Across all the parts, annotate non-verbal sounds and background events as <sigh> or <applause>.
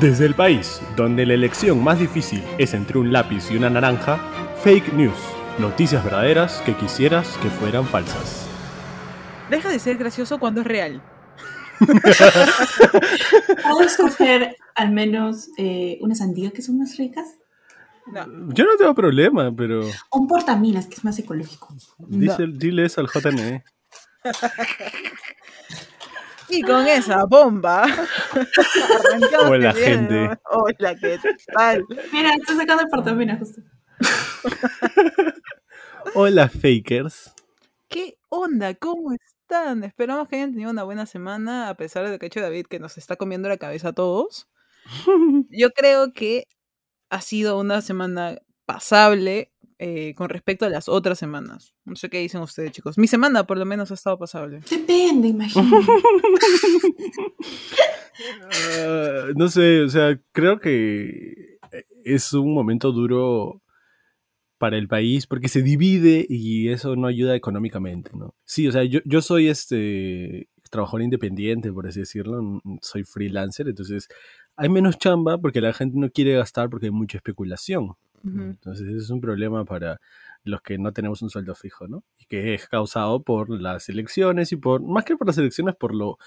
Desde el país donde la elección más difícil es entre un lápiz y una naranja, fake news, noticias verdaderas que quisieras que fueran falsas. Deja de ser gracioso cuando es real. ¿Puedo escoger al menos eh, una sandía que son más ricas? Yo no tengo problema, pero un portaminas que es más ecológico. dice, dile eso al JNE. <laughs> Y con esa bomba. <laughs> Hola, gente. Hola, ¿qué tal? Mira, estoy sacando el portaminas justo. <laughs> Hola, fakers. ¿Qué onda? ¿Cómo están? Esperamos que hayan tenido una buena semana, a pesar de que ha hecho David que nos está comiendo la cabeza a todos. <laughs> Yo creo que ha sido una semana pasable eh, con respecto a las otras semanas. No sé qué dicen ustedes, chicos. Mi semana, por lo menos, ha estado pasable. Depende, imagínate. Ah, no sé, o sea, creo que es un momento duro para el país porque se divide y eso no ayuda económicamente, ¿no? Sí, o sea, yo, yo soy este trabajador independiente, por así decirlo, n- soy freelancer, entonces hay menos chamba porque la gente no quiere gastar porque hay mucha especulación. Entonces ese es un problema para los que no tenemos un sueldo fijo, ¿no? Y que es causado por las elecciones y por, más que por las elecciones, por lo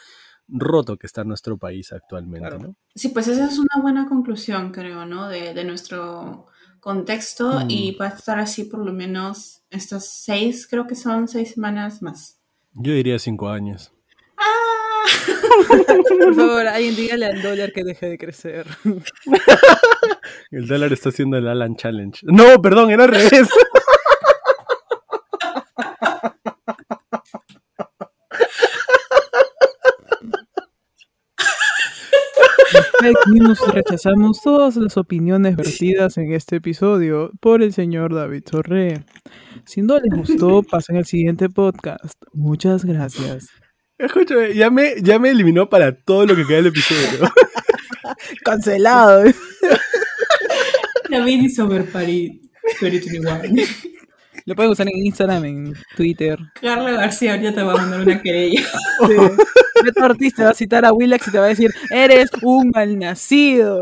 roto que está nuestro país actualmente, Claro. ¿no? Sí, pues esa es una buena conclusión, creo, ¿no? De, de nuestro contexto Mm. y va a estar así por lo menos estas seis, creo que son seis semanas más. Yo diría cinco años. ¡Ah! <laughs> Por favor, <laughs> alguien dígale al dólar que deje de crecer. <laughs> El dólar está haciendo el Alan Challenge. No, perdón, era al revés. Rechazamos todas las opiniones vertidas en este episodio por el señor David Torre. Si no les gustó, pasen al siguiente podcast. Muchas gracias. Escúchame, ya me, ya me eliminó para todo lo que queda del episodio. Cancelado. <laughs> Y Sober Party 2021. <laughs> Lo pueden usar en Instagram, en Twitter. Carla García ahorita te va a mandar una querella. <laughs> Sí. Beto Ortiz te va a citar a Willax y te va a decir, eres un malnacido.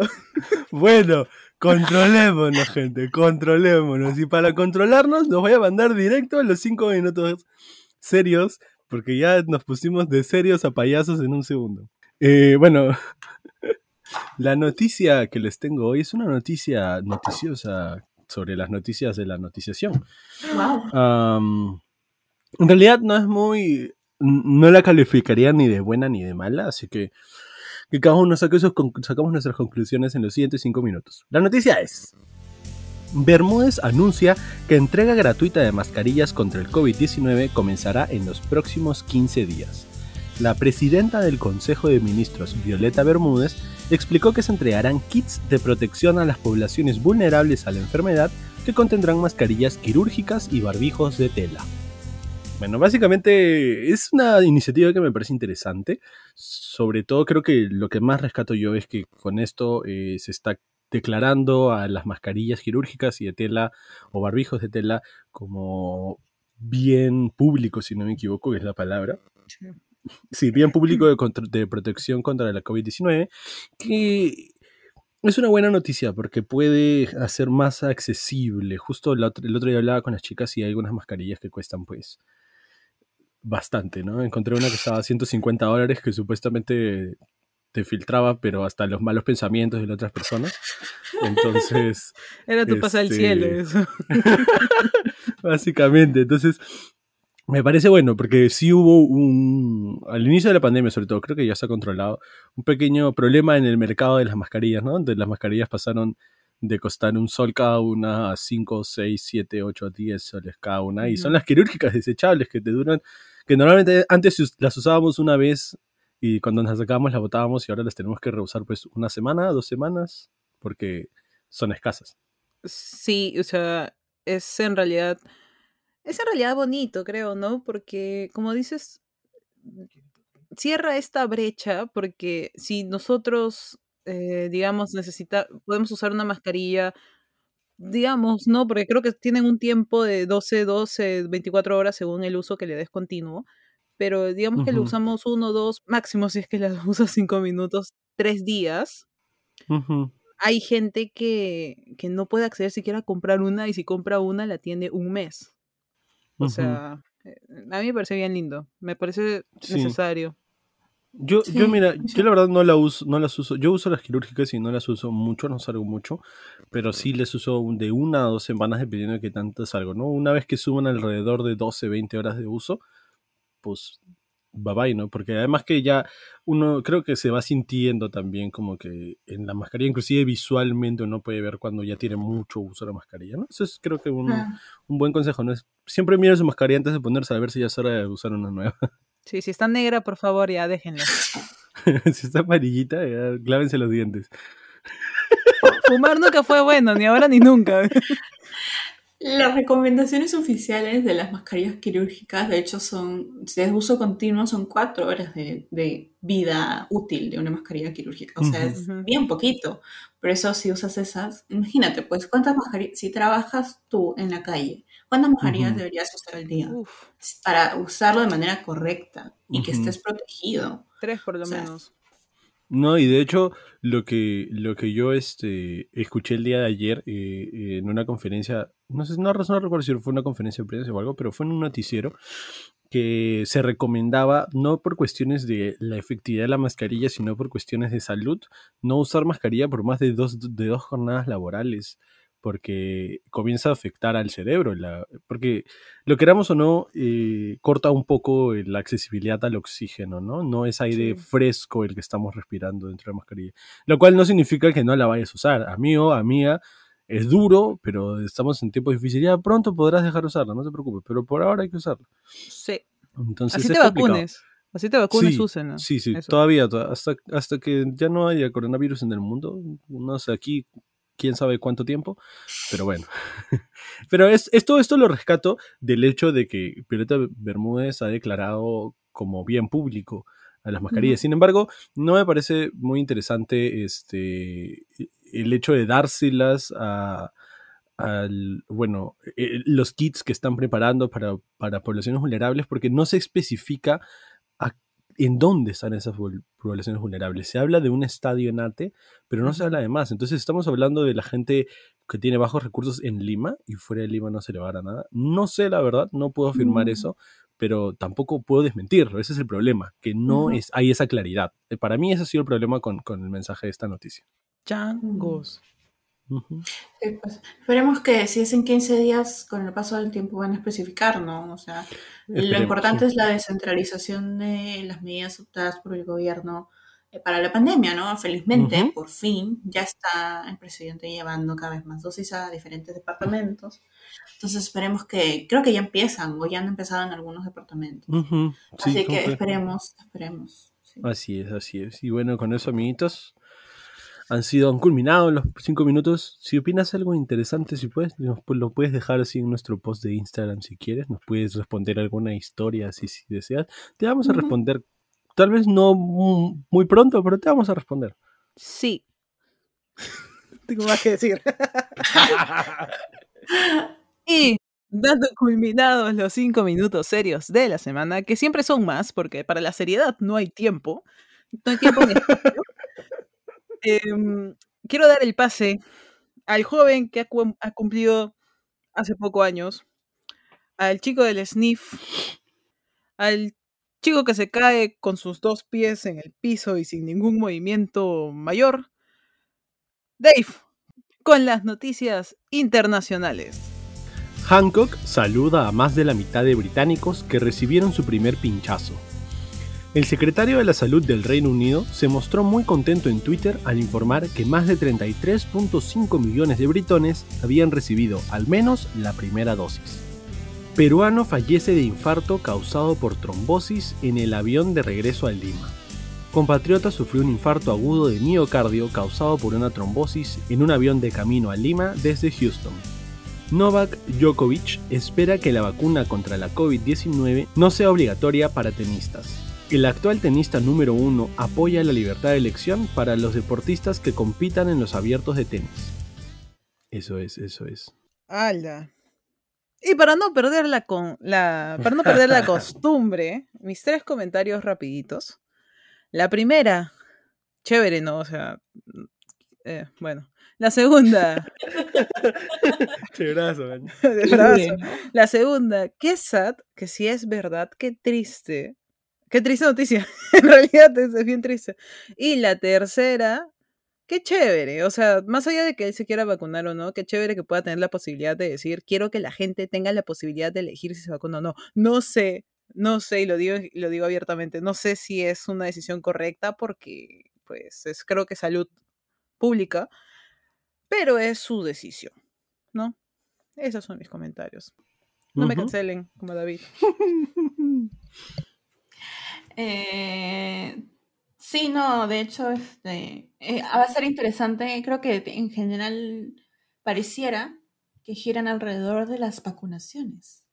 Bueno, controlémonos, gente, controlémonos. Y para controlarnos, nos voy a mandar directo a los cinco minutos serios, porque ya nos pusimos de serios a payasos en un segundo. Eh, bueno, la noticia que les tengo hoy es una noticia noticiosa sobre las noticias de la noticiación. Wow. En realidad no es muy. No la calificaría ni de buena ni de mala, así que, que cada uno saque sus con- sacamos nuestras conclusiones en los siguientes cinco minutos. La noticia es: Bermúdez anuncia que entrega gratuita de mascarillas contra el COVID-19 comenzará en los próximos 15 días. La presidenta del Consejo de Ministros, Violeta Bermúdez, explicó que se entregarán kits de protección a las poblaciones vulnerables a la enfermedad que contendrán mascarillas quirúrgicas y barbijos de tela. Bueno, básicamente es una iniciativa que me parece interesante. Sobre todo creo que lo que más rescato yo es que con esto eh, se está declarando a las mascarillas quirúrgicas y de tela o barbijos de tela como bien público, si no me equivoco, que es la palabra. Sí, bien público de, de protección contra la COVID-19, que es una buena noticia porque puede hacer más accesible. Justo el otro, el otro día hablaba con las chicas y hay algunas mascarillas que cuestan pues bastante, ¿no? Encontré una que estaba a 150 dólares que supuestamente te filtraba, pero hasta los malos pensamientos de las otras personas. Entonces, <laughs> Era tu pasa al Este, cielo eso. <laughs> básicamente, entonces me parece bueno porque sí hubo un, al inicio de la pandemia sobre todo, creo que ya se ha controlado, un pequeño problema en el mercado de las mascarillas, ¿no? Donde las mascarillas pasaron de costar un sol cada una a 5, 6, 7, 8, 10 soles cada una. Y son las quirúrgicas desechables que te duran, que normalmente antes las usábamos una vez y cuando nos sacábamos las botábamos y ahora las tenemos que reusar pues una semana, dos semanas, porque son escasas. Sí, o sea, es en realidad, es en realidad bonito, creo, ¿no? Porque, como dices, cierra esta brecha, porque si nosotros, eh, digamos, necesita, podemos usar una mascarilla, digamos, ¿no? Porque creo que tienen un tiempo de 12, 12, 24 horas según el uso que le des continuo. Pero digamos que lo usamos uno, dos, máximo si es que la <laughs> usas cinco minutos, tres días. Hay gente que, que no puede acceder siquiera a comprar una y si compra una la tiene un mes. O sea, eh, a mí me parece bien lindo. Me parece Sí. necesario. Yo, yo mira, yo la verdad no la uso, no las uso. Yo uso las quirúrgicas y no las uso mucho, no salgo mucho, pero sí les uso de una a dos semanas dependiendo de qué tanto salgo, ¿no? Una vez que suban alrededor de 12, 20 horas de uso, pues bye bye, ¿no? Porque además que ya uno creo que se va sintiendo también como que en la mascarilla, inclusive visualmente uno puede ver cuando ya tiene mucho uso la mascarilla, ¿no? Eso es creo que un, Ah, un buen consejo, ¿no? Es, siempre mire su mascarilla antes de ponerse a ver si ya es hora de usar una nueva. Sí, si está negra, por favor, ya déjenla. <laughs> si está amarillita, ya, clávense los dientes. Fumar nunca fue bueno, ni ahora ni nunca. <laughs> Las recomendaciones oficiales de las mascarillas quirúrgicas, de hecho, son de uso continuo, son cuatro horas de, de vida útil de una mascarilla quirúrgica. O sea, Ujú. es Ujú. bien poquito. Por eso, si usas esas, imagínate, pues, ¿cuántas mascarillas? Si trabajas tú en la calle, ¿cuántas mascarillas deberías usar al día? Uf, Para usarlo de manera correcta y que estés protegido. tres por lo O sea, menos. No, y de hecho, lo que, lo que yo este, escuché el día de ayer eh, en una conferencia, no sé, no, no recuerdo si fue una conferencia de prensa o algo, pero fue en un noticiero que se recomendaba, no por cuestiones de la efectividad de la mascarilla, sino por cuestiones de salud, no usar mascarilla por más de dos, de dos jornadas laborales, porque comienza a afectar al cerebro, la- porque lo queramos o no, eh, corta un poco la accesibilidad al oxígeno, ¿no? No es aire Sí. fresco el que estamos respirando dentro de la mascarilla, lo cual no significa que no la vayas a usar, amigo, amiga. Es duro, pero estamos en tiempos difíciles. Ya pronto podrás dejar de usarla, no te preocupes. Pero por ahora hay que usarla. Sí. Entonces Así te complicado. vacunes. Así te vacunes, Sí, úsenla. Sí, sí, Eso. todavía, to- hasta, hasta que ya no haya coronavirus en el mundo, no sé, aquí quién sabe cuánto tiempo, pero bueno. <laughs> pero es, esto, esto lo rescato del hecho de que Violeta Bermúdez ha declarado como bien público a las mascarillas. Sin embargo, no me parece muy interesante este, el hecho de dárselas a, al, bueno, eh, los kits que están preparando para, para poblaciones vulnerables, porque no se especifica a- en dónde están esas poblaciones vulnerables. Se habla de un estadio en ATE, pero no se habla de más. Entonces estamos hablando de la gente que tiene bajos recursos en Lima y fuera de Lima no se le va a dar nada. No sé la verdad, no puedo afirmar Mm. eso, pero tampoco puedo desmentirlo. Ese es el problema, que no es, hay esa claridad. Eh, Para mí ese ha sido el problema con, con el mensaje de esta noticia. Changos. Ujú. Sí, pues, esperemos que si es en 15 días, con el paso del tiempo van a especificar, ¿no? O sea, lo Esperemos, importante sí. es la descentralización de las medidas adoptadas por el gobierno eh, para la pandemia, ¿no? Felizmente, Ujú. por fin, ya está el presidente llevando cada vez más dosis a diferentes departamentos. Entonces esperemos que, creo que ya empiezan o ya han empezado en algunos departamentos. Ujú. Sí, Así ¿cómo que esperemos, esperemos. sí. Así es, así es. Y bueno, con eso, amiguitos, han sido, han culminado los cinco minutos. Si opinas algo interesante, si puedes, nos, lo puedes dejar así en nuestro post de Instagram si quieres. Nos puedes responder alguna historia así si deseas. Te vamos a responder. Tal vez no mu- muy pronto, pero te vamos a responder. Sí. <laughs> Tengo más que decir. <laughs> y dando culminados los cinco minutos serios de la semana, que siempre son más, porque para la seriedad no hay tiempo. No hay tiempo <laughs> espacio. Em, quiero dar el pase al joven que ha, cum- ha cumplido hace poco años, al chico del sniff, al chico que se cae con sus dos pies en el piso y sin ningún movimiento mayor, Dave, con las noticias internacionales. Hancock saluda a más de la mitad de británicos que recibieron su primer pinchazo. El secretario de la Salud del Reino Unido se mostró muy contento en Twitter al informar que más de 33.5 millones de britones habían recibido al menos la primera dosis. Peruano fallece de infarto causado por trombosis en el avión de regreso a Lima. Compatriota sufrió un infarto agudo de miocardio causado por una trombosis en un avión de camino a Lima desde Houston. Novak Djokovic espera que la vacuna contra la COVID-19 no sea obligatoria para tenistas. El actual tenista número uno apoya la libertad de elección para los deportistas que compitan en los abiertos de tenis. Eso es, eso es. ¡Hala! Y para no perder la, con, la, para no perder la <laughs> costumbre, mis tres comentarios rapiditos. La primera, chévere, ¿no? O sea, eh, bueno. La segunda. <laughs> Chéverazo. <laughs> La segunda, qué sad, que si es verdad, qué triste. Qué triste noticia. <laughs> en realidad es bien triste. Y la tercera, qué chévere. O sea, más allá de que él se quiera vacunar o no, qué chévere que pueda tener la posibilidad de decir, quiero que la gente tenga la posibilidad de elegir si se vacuna o no. No sé, no sé, y lo digo, lo digo abiertamente, no sé si es una decisión correcta porque, pues, es creo que salud pública, pero es su decisión, ¿no? Esos son mis comentarios. No me Ujú. cancelen, como David. <laughs> Eh, sí, no, de hecho, este, eh, va a ser interesante. Creo que en general pareciera que giran alrededor de las vacunaciones.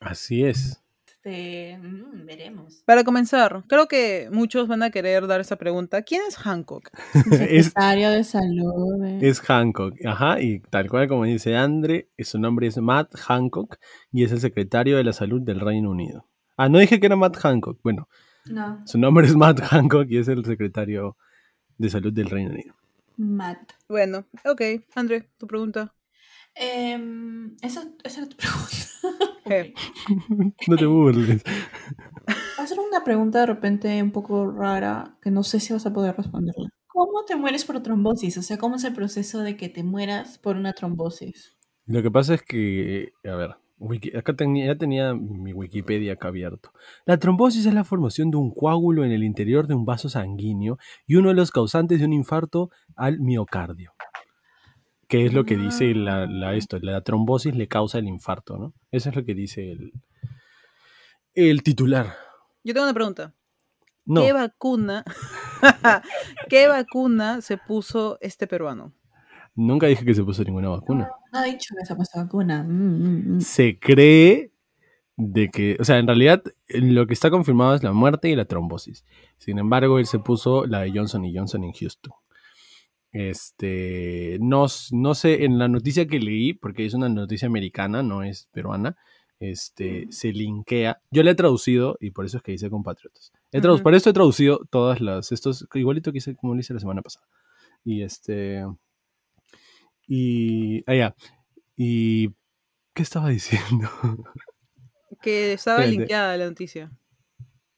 Así es. Este, mm, veremos. Para comenzar, creo que muchos van a querer dar esa pregunta. ¿Quién es Hancock? <laughs> es, Secretario de Salud. eh. es Hancock, ajá, y tal cual como dice Andre, su nombre es Matt Hancock y es el secretario de la salud del Reino Unido. Ah, no dije que era Matt Hancock, bueno, No, su nombre es Matt Hancock y es el secretario de salud del Reino Unido. Matt. Bueno, ok. André, tu pregunta. Em, esa, esa era tu pregunta. <laughs> Eh. <laughs> No te burles. Va a ser una pregunta de repente un poco rara que no sé si vas a poder responderla. ¿Cómo te mueres por trombosis? O sea, ¿cómo es el proceso de que te mueras por una trombosis? Lo que pasa es que, a ver, wiki- acá tenía, ya tenía mi Wikipedia acá abierto. La trombosis es la formación de un coágulo en el interior de un vaso sanguíneo y uno de los causantes de un infarto al miocardio. Que es lo que dice la, la- esto, la trombosis le causa el infarto, ¿no? Eso es lo que dice el, el titular. Yo tengo una pregunta. No, ¿Qué vacuna? <laughs> ¿Qué vacuna se puso este peruano? Nunca dije que se puso ninguna vacuna. No ha dicho que se ha puesto vacuna. Mm, mm, mm. se cree de que, o sea, en realidad lo que está confirmado es la muerte y la trombosis. Sin embargo, él se puso la de Johnson y Johnson en Houston. Este, no, no sé, en la noticia que leí, porque es una noticia americana, no es peruana, este, se linkea. Yo la he traducido y por eso es que dice compatriotas. He Ujú. Por eso he traducido todas las, estos, igualito que hice, como lo hice la semana pasada. Y este, y, ah, ya. Y, ¿qué estaba diciendo? <laughs> Que estaba Espérate. linkeada la noticia.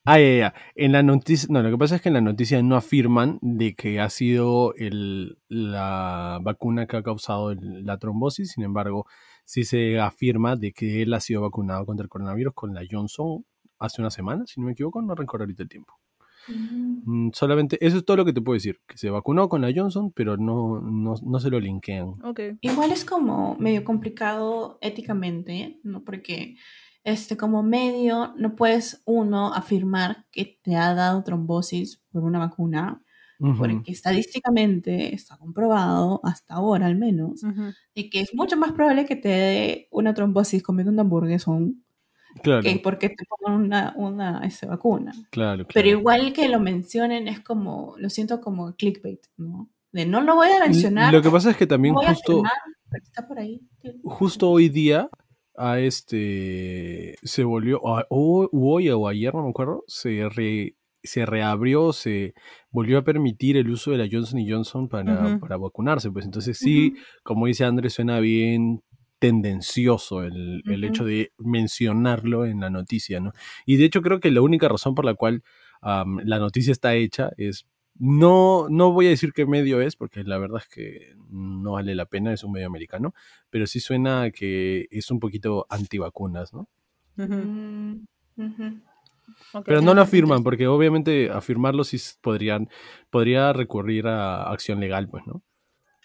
Ah, ya, ya. En la noticia, no, lo que pasa es que en la noticia no afirman de que ha sido el, la vacuna que ha causado el- la trombosis, sin embargo, sí se afirma de que él ha sido vacunado contra el coronavirus con la Johnson hace una semana, si no me equivoco, no recuerdo ahorita el tiempo. Mm. Solamente, eso es todo lo que te puedo decir, que se vacunó con la Johnson, pero no, no, no se lo linkean. Ok. Igual es como medio complicado éticamente, ¿no? Porque este, como medio no puedes uno afirmar que te ha dado trombosis por una vacuna, porque estadísticamente está comprobado, hasta ahora al menos, de que es mucho más probable que te dé una trombosis comiendo un hamburguesón Claro, que porque te pongan una, una este, vacuna. claro, Pero igual que lo mencionen es como, lo siento como clickbait, ¿no? De no lo voy a mencionar, Lo que pasa es que no también a justo... pero está por ahí. justo hoy día a este se volvió o, o- hoy o ayer no me acuerdo se re- se reabrió se volvió a permitir el uso de la Johnson Johnson para vacunarse pues entonces sí como dice Andrés suena bien tendencioso el, hecho de mencionarlo en la noticia no y de hecho creo que la única razón por la cual la noticia está hecha es no, no voy a decir qué medio es, porque la verdad es que no vale la pena, es un medio americano, pero sí suena a que es un poquito antivacunas, ¿no? Mm. Pero no lo afirman, porque obviamente afirmarlo sí podrían, podría recurrir a acción legal, pues, ¿no?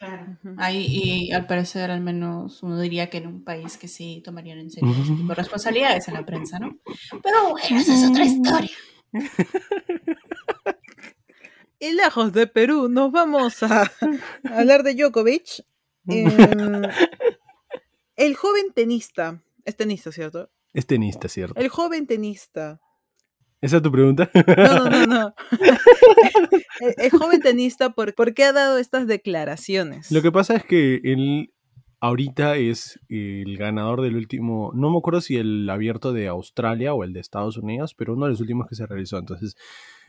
Claro. Ahí, y al parecer, al menos uno diría que en un país que sí tomarían en serio ese tipo de responsabilidades en la prensa, ¿no? Pero bueno, esa es otra historia. Y lejos de Perú, nos vamos a <laughs> hablar de Djokovic. Em, el joven tenista, es tenista, ¿cierto? Es tenista, ¿cierto? El joven tenista. ¿Esa es tu pregunta? No, no, no, no. <laughs> El, el joven tenista, ¿por, por qué ha dado estas declaraciones? Lo que pasa es que él ahorita es el ganador del último, no me acuerdo si el abierto de Australia o el de Estados Unidos, pero uno de los últimos que se realizó. Entonces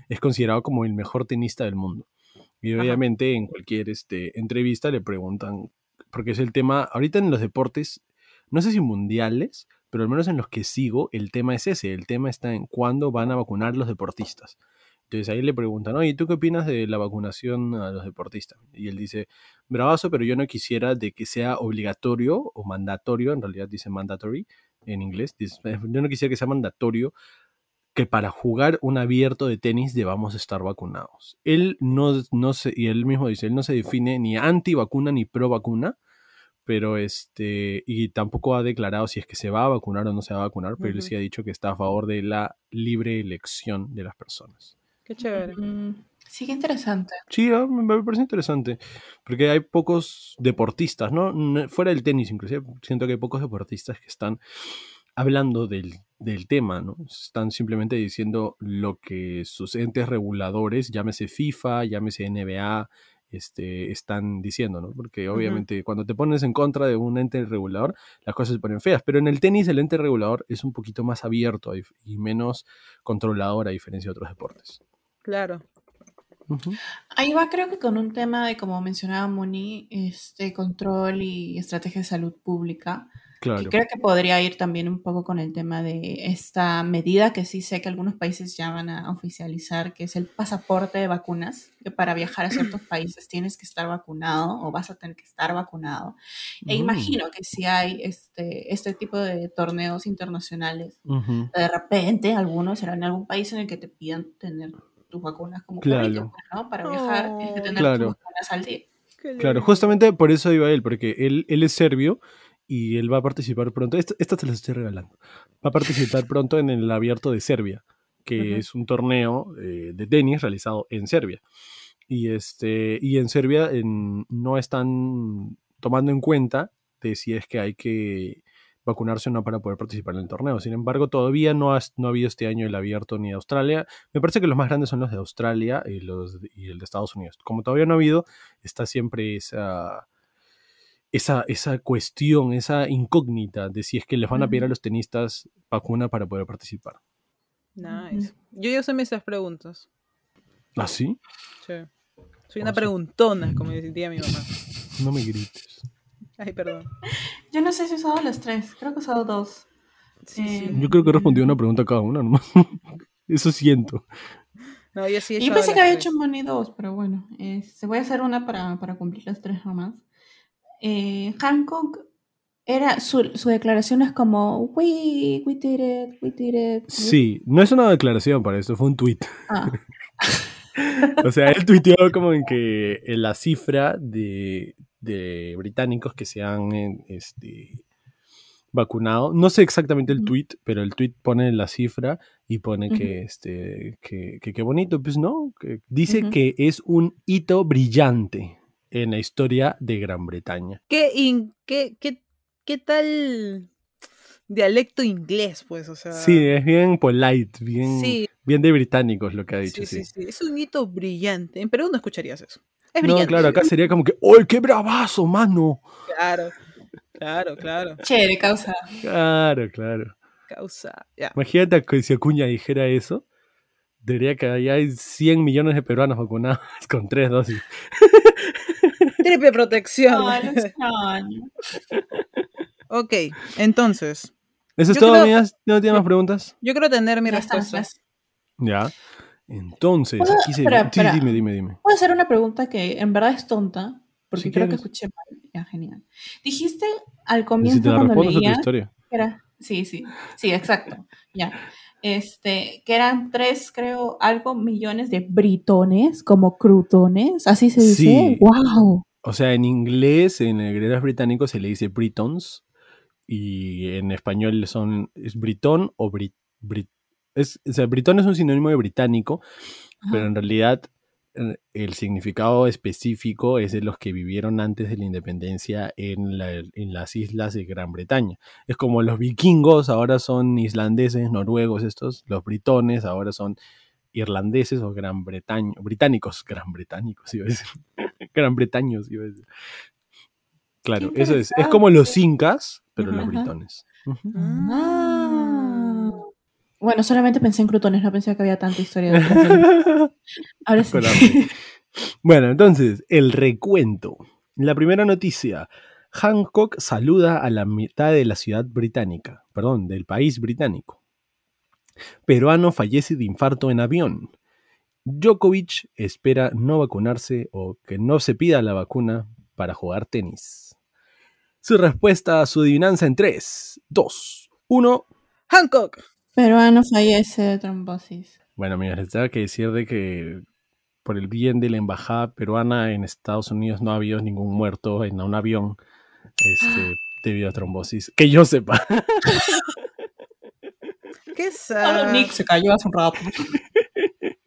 es considerado como el mejor tenista del mundo. Y Ajá. obviamente en cualquier este, entrevista le preguntan, porque es el tema, ahorita en los deportes, no sé si mundiales, pero al menos en los que sigo, el tema es ese, el tema está en cuándo van a vacunar los deportistas. Entonces ahí le preguntan, oye, ¿tú qué opinas de la vacunación a los deportistas? Y él dice, bravazo, pero yo no quisiera de que sea obligatorio o mandatorio, en realidad dice mandatory en inglés, dice, "Eh, <laughs> yo no quisiera que sea mandatorio que para jugar un abierto de tenis debamos estar vacunados. Él no, no se, y él mismo dice, él no se define ni anti vacuna ni pro vacuna, pero este, y tampoco ha declarado si es que se va a vacunar o no se va a vacunar, pero él sí ha dicho que está a favor de la libre elección de las personas. Qué chévere. Mm, Sí, qué interesante. Sí, ah, me parece interesante, porque hay pocos deportistas, ¿no? No- Fuera del tenis, inclusive, siento que hay pocos deportistas que están hablando del, del tema, ¿no? Están simplemente diciendo lo que sus entes reguladores, llámese FIFA, llámese NBA, este, están diciendo, ¿no? Porque obviamente cuando te pones en contra de un ente regulador, las cosas se ponen feas, pero en el tenis el ente regulador es un poquito más abierto y menos controlador a diferencia de otros deportes. Claro. Ahí va, creo que con un tema de, como mencionaba Moni, este control y estrategia de salud pública, que Claro. creo que podría ir también un poco con el tema de esta medida que sí sé que algunos países ya van a oficializar, que es el pasaporte de vacunas, que para viajar a ciertos <clears throat> países tienes que estar vacunado o vas a tener que estar vacunado. E Mm. imagino que si hay este, este tipo de torneos internacionales, Ujú. de repente algunos serán en algún país en el que te pidan tener tus vacunas como Claro. pues, ¿no? Para viajar tienes que tener Claro. tus vacunas al día. Claro, justamente por eso iba él, porque él, él es serbio y él va a participar pronto. Esta, esta te la estoy regalando. Va a participar pronto en el Abierto de Serbia, que es un torneo eh, de tenis realizado en Serbia. Y, este, y en Serbia en- no están tomando en cuenta de si es que hay que vacunarse o no para poder participar en el torneo. Sin embargo, todavía no ha, no ha habido este año el abierto ni de Australia. Me parece que los más grandes son los de Australia y, los, de- y el de Estados Unidos. Como todavía no ha habido, está siempre esa, esa, esa cuestión, esa incógnita de si es que les van a pedir a los tenistas vacuna para poder participar. Nice. Yo ya sé esas preguntas. ¿Ah, sí? Sí. Soy una Oh, sí. preguntona, como diría mi mamá. No me grites. Ay, perdón. <laughs> Yo no sé si he usado las tres, creo que he usado dos. Sí, Eh, sí. Yo creo que he respondido una pregunta a cada una nomás. <laughs> Eso siento. No, yo sí he Y yo pensé que había tres. hecho Money dos, pero bueno, este, voy a hacer una para, para cumplir las tres nomás. Eh, Hancock era su, su declaración es como we, we did it, we did it. we-" Sí, no es una declaración para esto, fue un tweet. Ah, <laughs> O sea, él tuiteó como en que en la cifra de, de británicos que se han este, vacunado, no sé exactamente el tweet, pero el tweet pone la cifra y pone que, este, que, qué bonito, pues no, que dice que es un hito brillante en la historia de Gran Bretaña. ¿Qué, in- qué, qué, qué tal dialecto inglés, pues? O sea. Sí, es bien polite, bien, sí, bien de británicos lo que ha dicho, sí, sí. sí, sí. Es un hito brillante. En Perú no escucharías eso. Es No, brillante. claro, acá sería como que, ¡ay, qué bravazo, mano! Claro, claro, claro. chévere, causa. Claro, claro. Causa. Ya. Imagínate que si Acuña dijera eso, diría que ya hay 100 millones de peruanos vacunados <laughs> con tres dosis. Triple protección. Extraño. ok, entonces. ¿Eso es todo, creo- amigas? ¿No tienes más preguntas? Yo quiero tener mi Ya está, respuesta. Ya. Entonces, ¿Puedo- aquí se... espera, sí, espera. dime, dime, dime. Puedo hacer una pregunta que en verdad es tonta, porque Si creo que escuché mal. Ya, genial. Dijiste al comienzo si te la cuando historia. que era, sí, sí, sí, exacto, ya. Este, que eran tres, creo, algo millones de britones, como crutones, así se dice. Sí. ¡Wow! O sea, en inglés, en el inglés británico se le dice Britons y en español son es britón o brit, brit- es, o sea, britón es un sinónimo de británico, pero en realidad el significado específico es de los que vivieron antes de la independencia en, la- en las islas de Gran Bretaña. Es como los vikingos ahora son islandeses, noruegos estos, los britones ahora son irlandeses o gran bretaños, británicos, gran británicos, iba a decir. <laughs> gran bretaños, iba a decir. Claro, eso es. Es como los incas, pero los britones. Ah. Bueno, solamente pensé en crutones, no pensé que había tanta historia detrás. <laughs> Ahora sí. Bueno, entonces, el recuento. La primera noticia. Hancock saluda a la mitad de la ciudad británica, perdón, del país británico. Peruano fallece de infarto en avión. Djokovic espera no vacunarse o que no se pida la vacuna para jugar tenis. Su respuesta a su adivinanza en 3, 2, 1. Hancock. Peruano fallece de trombosis. Bueno, mira, les tengo que decir de que por el bien de la embajada peruana en Estados Unidos no ha habido ningún muerto en un avión este, <gasps> debido a trombosis. Que yo sepa. <laughs> ¿Qué Solo sad. Nick se cayó hace un rato. <laughs>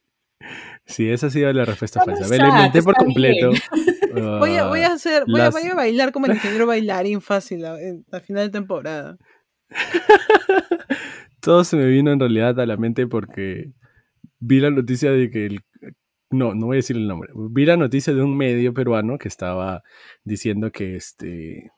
Sí, esa ha sido la respuesta falsa. Me la inventé por completo. <laughs> Voy a, voy a Ah, hacer, voy a, las- voy a bailar como el ingeniero bailarín fácil a, a final de temporada. Todo se me vino en realidad a la mente porque vi la noticia de que el... No, no voy a decir el nombre. Vi la noticia de un medio peruano que estaba diciendo que este...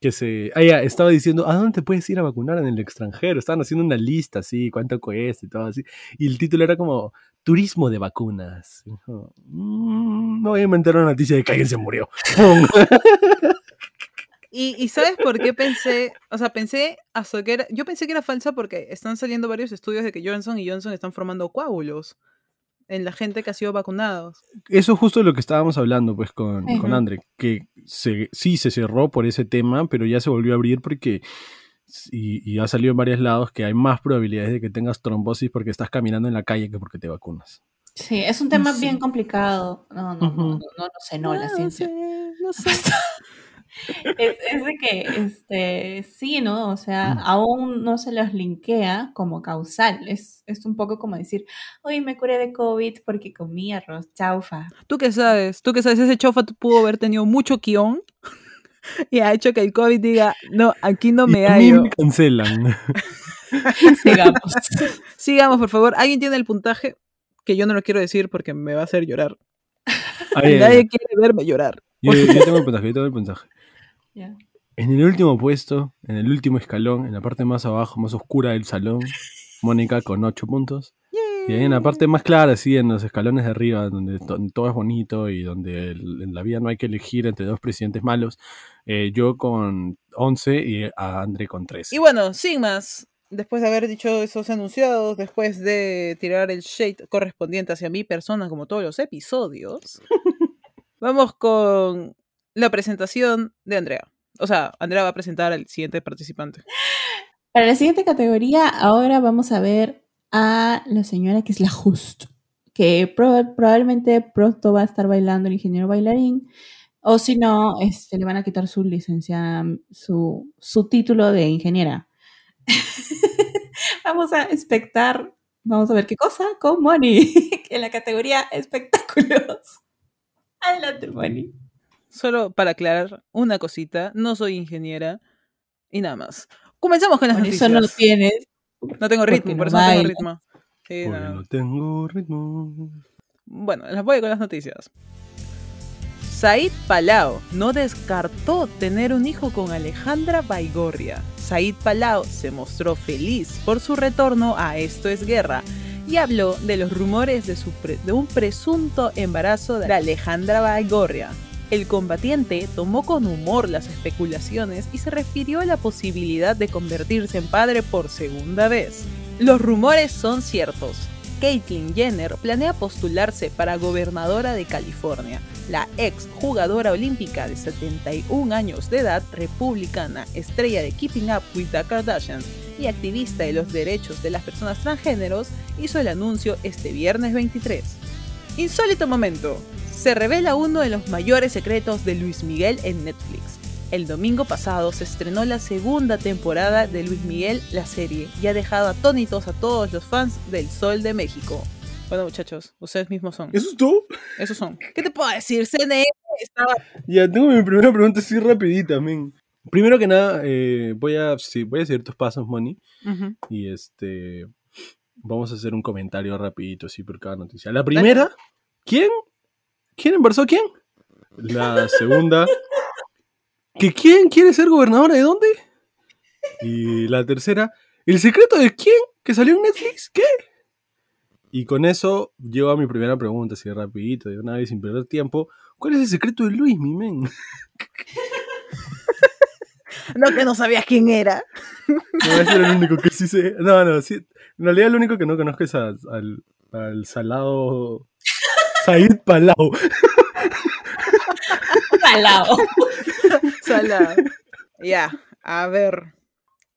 Que se... Ah, ya, estaba diciendo, ¿a dónde te puedes ir a vacunar en el extranjero? Estaban haciendo una lista así, cuánto cuesta y todo así. Y el título era como, turismo de vacunas. Dijo, "Mm, no voy a inventar una noticia de que alguien se murió. <laughs> <laughs> Y, y ¿sabes por qué pensé? O sea, pensé hasta que era. Yo pensé que era falsa porque están saliendo varios estudios de que Johnson y Johnson están formando coágulos en la gente que ha sido vacunados. Eso es justo lo que estábamos hablando pues con, con Ujú. André, que se, sí se cerró por ese tema, pero ya se volvió a abrir porque y, y ha salido en varios lados que hay más probabilidades de que tengas trombosis porque estás caminando en la calle que porque te vacunas. Sí, es un tema Sí. bien complicado. No, no, no, no, no sé, no, la ciencia. sé, no <laughs> sé. <laughs> Es, es de que, este, sí, ¿no? O sea, Mm. aún no se los linkea como causal. Es, es un poco como decir, oye, me curé de COVID porque comí arroz chaufa. ¿Tú qué sabes? ¿Tú qué sabes? Ese chofa pudo haber tenido mucho guion <laughs> y ha hecho que el COVID diga, no, aquí no Y me a mí hallo. me cancelan. <laughs> Sigamos. Sigamos, por favor. ¿Alguien tiene el puntaje? Que yo no lo quiero decir porque me va a hacer llorar. Ay, Nadie ay. quiere verme llorar. Yo, yo tengo el puntaje, yo tengo el puntaje. Ya. En el último puesto, en el último escalón, en la parte más abajo, más oscura del salón, Mónica con 8 puntos. Y ahí en la parte más clara, así en los escalones de arriba, donde to- todo es bonito y donde el- en la vida no hay que elegir entre dos presidentes malos, eh, yo con 11 y a André con 13. Y bueno, sin más, después de haber dicho esos enunciados, después de tirar el shade correspondiente hacia mi persona, como todos los episodios, <laughs> vamos con la presentación de Andrea. O sea, Andrea va a presentar al siguiente participante. Para la siguiente categoría, ahora vamos a ver a la señora que es la Just, que proba- probablemente pronto va a estar bailando el ingeniero bailarín, o si no, este, le van a quitar su licencia, su, su título de ingeniera. <laughs> vamos a expectar, vamos a ver qué cosa con Moni, <laughs> en la categoría espectáculos. <laughs> Adelante, Moni. Solo para aclarar una cosita, no soy ingeniera y nada más. Comenzamos con las Por noticias. eso no tienes. No tengo ritmo, por eso no tengo ritmo. Sí, no. no tengo ritmo. Bueno, las voy con las noticias. Said Palau no descartó tener un hijo con Alejandra Baigorria. Said Palau se mostró feliz por su retorno a Esto es Guerra y habló de los rumores de, su pre- de un presunto embarazo de Alejandra Baigorria. El combatiente tomó con humor las especulaciones y se refirió a la posibilidad de convertirse en padre por segunda vez. Los rumores son ciertos. Caitlyn Jenner planea postularse para gobernadora de California. La ex jugadora olímpica de 71 años de edad, republicana, estrella de Keeping Up with the Kardashians y activista de los derechos de las personas transgéneros, hizo el anuncio este viernes 23. Insólito momento. Se revela uno de los mayores secretos de Luis Miguel en Netflix. El domingo pasado se estrenó la segunda temporada de Luis Miguel, la serie, y ha dejado atónitos a todos los fans del Sol de México. Bueno, muchachos, ustedes mismos son. ¿Eso es todo? Esos son. ¿Qué te puedo decir? CNN estaba. Ya, tengo mi primera pregunta así rapidita, men. Primero que nada, eh, voy, a, sí, voy a seguir tus pasos, Moni. Ujú. Y este. Vamos a hacer un comentario rapidito, así por cada noticia. La primera, ¿quién? ¿Quién embarazó a quién? La segunda, <laughs> ¿que quién quiere ser gobernadora de dónde? Y la tercera, ¿el secreto de quién? ¿Que salió en Netflix? ¿Qué? Y con eso llego a mi primera pregunta, así rapidito, de una vez sin perder tiempo. ¿Cuál es el secreto de Luis, mi men? <laughs> No, que no sabías quién era. No, ese era el único que sí sé. No, no, sí. En realidad el único que no conozco es a- al, al salado Said Palau. Palao. Salado. <laughs> Ya, a ver.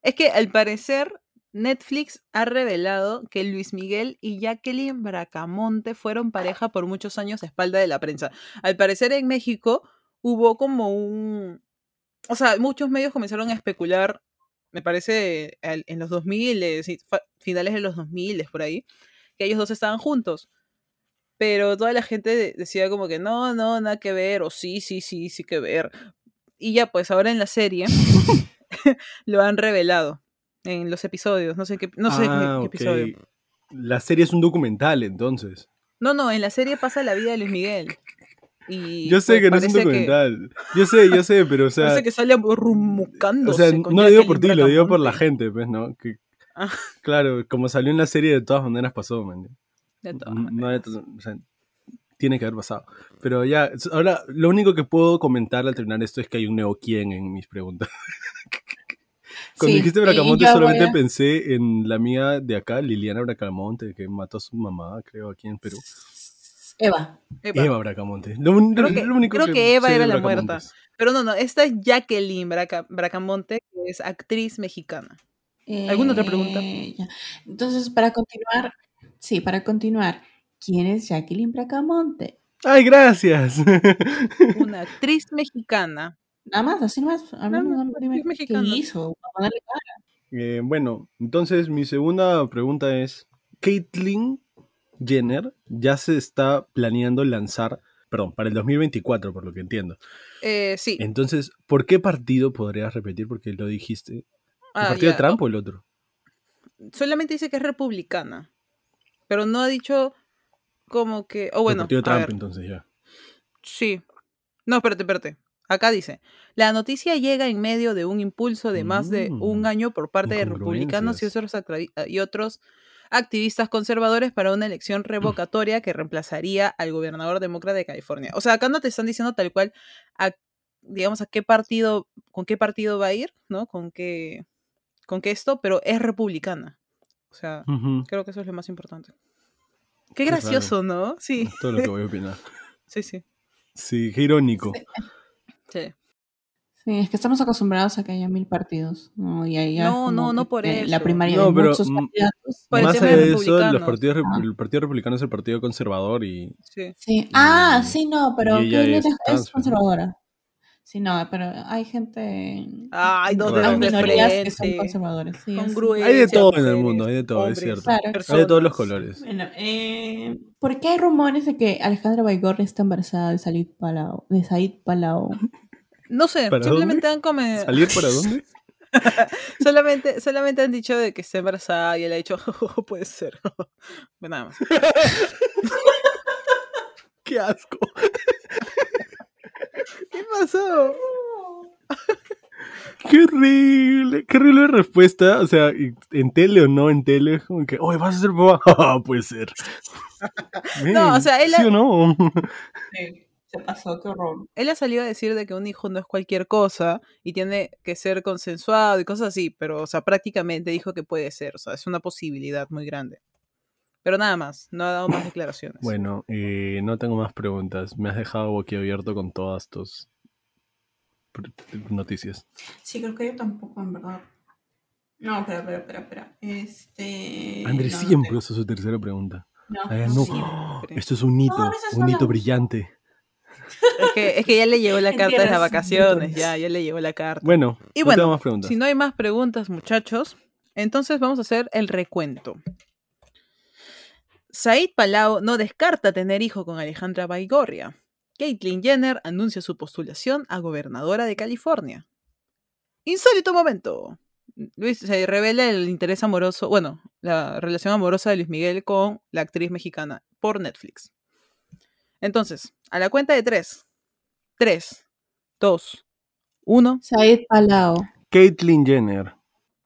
Es que al parecer Netflix ha revelado que Luis Miguel y Jacqueline Bracamonte fueron pareja por muchos años a espalda de la prensa. Al parecer en México hubo como un... O sea, muchos medios comenzaron a especular, me parece, en los 2000, eh, sí, fa- finales de los 2000, por ahí, que ellos dos estaban juntos. Pero toda la gente de- decía como que no, no, nada que ver, o sí, sí, sí, sí que ver. Y ya, pues ahora en la serie <laughs> <laughs> lo han revelado en los episodios. No sé qué, no sé Ah, qué, episodio. La serie es un documental, entonces. No, no, en la serie pasa la vida de Luis Miguel. Y Yo sé pues, que no es un documental. Yo sé, yo sé, pero o sea... parece que sale O rummucándose. sea, no lo digo por ti, lo digo por la gente, pues, ¿no? Que, Ah. Claro, como salió en la serie, de todas maneras pasó, man. De todas No, o sea, tiene que haber pasado. Pero ya, ahora lo único que puedo comentar al terminar esto es que hay un neo quién en mis preguntas. <laughs> Cuando Sí, dijiste Bracamonte solamente a- pensé en la amiga de acá, Liliana Bracamonte, que mató a su mamá, creo, aquí en Perú. Eva. Eva. Eva Bracamonte. Lo, Creo que- lo único creo que Eva sé de era la muerta. Pero no, no, esta es Jacqueline Braca- Bracamonte, que es actriz mexicana. ¿Alguna otra pregunta? Eh, ya. Entonces, para continuar, sí, para continuar, ¿quién es Jacqueline Bracamonte? ¡Ay, gracias! <laughs> Una actriz mexicana. Nada más, así no, es ¿Qué mexicana. hizo? Eh, bueno, entonces mi segunda pregunta es, Caitlyn Jenner ya se está planeando lanzar, perdón, para el 2024, por lo que entiendo. Eh, sí. Entonces, ¿por qué partido podrías repetir? Porque lo dijiste. ¿El Ah, partido ya. de Trump o el otro? Solamente dice que es republicana. Pero no ha dicho como que. O bueno, el de a Trump, entonces ya. Sí. No, espérate, espérate. Acá dice, la noticia llega en medio de un impulso de más de un Mm, año por parte de republicanos y otros, y otros activistas conservadores para una elección revocatoria que reemplazaría al gobernador demócrata de California. O sea, acá no te están diciendo tal cual, a, digamos, a qué partido, con qué partido va a ir, ¿no? Con qué, con qué esto, pero es republicana. O sea, creo que eso es lo más importante. Qué Qué gracioso, ¿no? Sí, es Todo lo que voy a <laughs> opinar. sí, sí. Sí, qué irónico. sí. Sí, es que estamos acostumbrados a que haya mil partidos. ¿no? Y ahí No, no, no por eso. La primaria No, de pero, muchos el Más allá de eso, los partidos, Ah. el Partido Republicano es el partido conservador y sí. Sí. Ah, Y- sí, no, pero ella es es, es ¿no? conservadora. Sí, no, pero hay gente. Ay, dos de minorías que son conservadores. Sí, Hay de todo en el mundo, hay de todo, es cierto. Claro. hay de todos los colores. Bueno, eh, ¿por qué hay rumores de que Alejandra Baigorri está embarazada de Said Palau? De Said Palau? No sé, ¿Para simplemente han. ¿Salir para dónde? <laughs> solamente, solamente han dicho de que está embarazada y él ha dicho, <laughs> puede ser. Pues <laughs> nada más. ¡Qué asco! ¿Qué pasó? <laughs> ¡Qué horrible! ¡Qué horrible respuesta! O sea, en tele o no en tele, como que, oye, ¿vas a ser papá? <laughs> Ah, puede ser. <laughs> No, o sea, él ¿Sí ha- o no? Sí, se pasó, qué horror. Él ha salido a decir de que un hijo no es cualquier cosa y tiene que ser consensuado y cosas así, pero, o sea, prácticamente dijo que puede ser, o sea, es una posibilidad muy grande. Pero nada más, no ha dado más declaraciones. Bueno, eh, no tengo más preguntas. Me has dejado boquiabierto con todas tus noticias. Sí, creo que yo tampoco, en verdad. No, espera, espera, espera, espera. Este. Andrés no, no siempre sé. usa su tercera pregunta. No, Ah, no no. siempre. Esto es un hito, No, no un hito brillante. Es que, es que ya le llegó la <laughs> carta de las vacaciones, ya, ya le llegó la carta. Bueno, Y no bueno, tengo más preguntas. Si no hay más preguntas, muchachos, entonces vamos a hacer el recuento. Said Palau no descarta tener hijo con Alejandra Baigorria. Caitlyn Jenner anuncia su postulación a gobernadora de California. Insólito momento. Luis se revela el interés amoroso, bueno, la relación amorosa de Luis Miguel con la actriz mexicana por Netflix. Entonces, a la cuenta de tres. Tres, dos, uno. Said Palau. Caitlyn Jenner.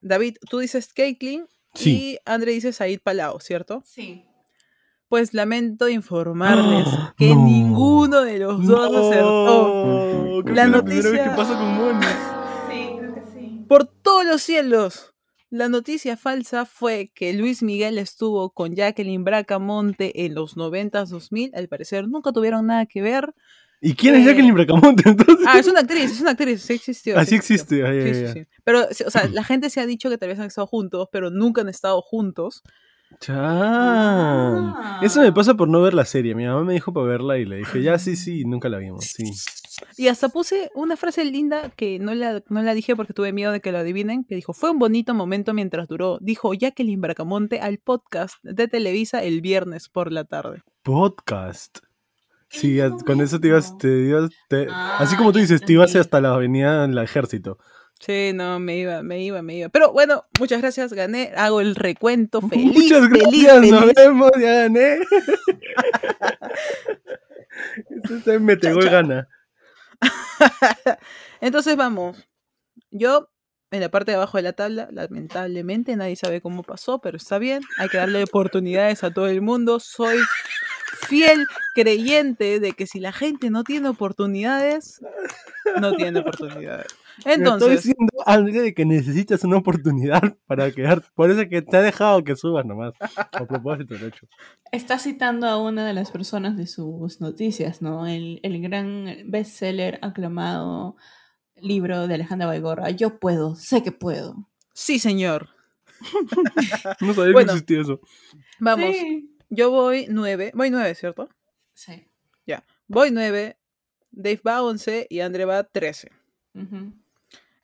David, tú dices Caitlyn Sí. y André dice Said Palau, ¿cierto? Sí. Pues lamento informarles <gasps> que No. ninguno de los dos acertó. No, creo La que es la vez noticia- que pasa con Moni. <laughs> Sí, creo que sí. Por todos los cielos. La noticia falsa fue que Luis Miguel estuvo con Jacqueline Bracamonte en los 90s 2000. Al parecer nunca tuvieron nada que ver. ¿Y quién es Eh, Jacqueline Bracamonte entonces? Ah, es una actriz, es una actriz, sí existió. Así sí existe. ah, ya, Sí, sí. Pero, o sea, <clears throat> la gente se ha dicho que tal vez han estado juntos, pero nunca han estado juntos. Ah. Eso me pasa por no ver la serie. Mi mamá me dijo para verla y le dije, ya sí, sí, nunca la vimos. Sí. Y hasta puse una frase linda que no la, no la dije porque tuve miedo de que lo adivinen, que dijo, fue un bonito momento mientras duró, dijo Jacqueline Bracamonte al podcast de Televisa el viernes por la tarde. Podcast. Sí, con eso te ibas, te ibas- te- Ah, así como tú dices, te ibas hasta la avenida del ejército. Sí, no, me iba, me iba, me iba. Pero bueno, muchas gracias, gané, hago el recuento <laughs> feliz, Muchas feliz, gracias, nos feliz. vemos, ya gané. <laughs> Este me chao. gana. <laughs> Entonces vamos. Yo, en la parte de abajo de la tabla, lamentablemente nadie sabe cómo pasó, pero está bien. Hay que darle oportunidades a todo el mundo. Soy fiel creyente de que si la gente no tiene oportunidades, no tiene oportunidades. Me estoy Entonces, diciendo, André, de que necesitas una oportunidad <laughs> para quedar. Por eso que te ha dejado que subas nomás. A propósito, de hecho. Está citando a una de las personas de sus noticias, ¿no? El, el gran bestseller aclamado libro de Alejandra Baigorra. Yo puedo, sé que puedo. sí, señor. <laughs> No sabía Bueno. que existía eso. Vamos. Sí. Yo voy nueve. Voy nueve, ¿cierto? Sí. Voy nueve. Dave va 11 y André va 13. Ujú.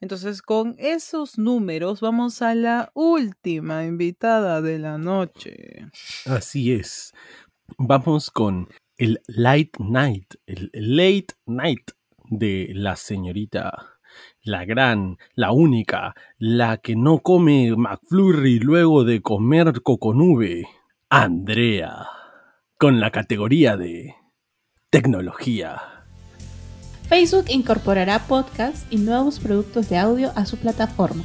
Entonces, con esos números, vamos a la última invitada de la noche. Así es. Vamos con el Light Night, el Late Night de la señorita, la gran, la única, la que no come McFlurry luego de comer coconube, Andrea, con la categoría de tecnología. Facebook incorporará podcasts y nuevos productos de audio a su plataforma.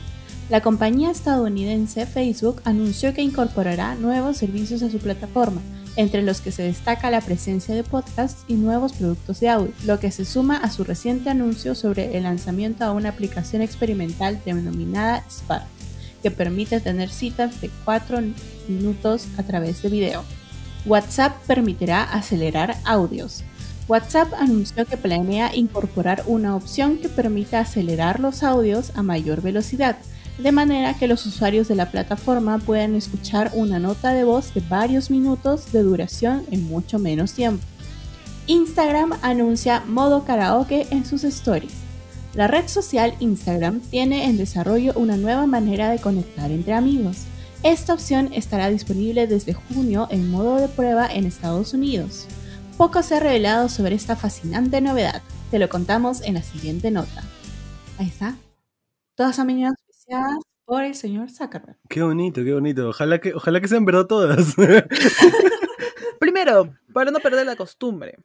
La compañía estadounidense Facebook anunció que incorporará nuevos servicios a su plataforma, entre los que se destaca la presencia de podcasts y nuevos productos de audio, lo que se suma a su reciente anuncio sobre el lanzamiento a una aplicación experimental denominada Spark, que permite tener citas de 4 minutos a través de video. WhatsApp permitirá acelerar audios. WhatsApp anunció que planea incorporar una opción que permita acelerar los audios a mayor velocidad, de manera que los usuarios de la plataforma puedan escuchar una nota de voz de varios minutos de duración en mucho menos tiempo. Instagram anuncia modo karaoke en sus stories. La red social Instagram tiene en desarrollo una nueva manera de conectar entre amigos. Esta opción estará disponible desde junio en modo de prueba en Estados Unidos. Poco se ha revelado sobre esta fascinante novedad. Te lo contamos en la siguiente nota. Ahí está. Todas han venido auspiciadas por el señor Zuckerberg. Qué bonito, qué bonito. Ojalá que, ojalá que sean verdad todas. <laughs> Primero, para no perder la costumbre.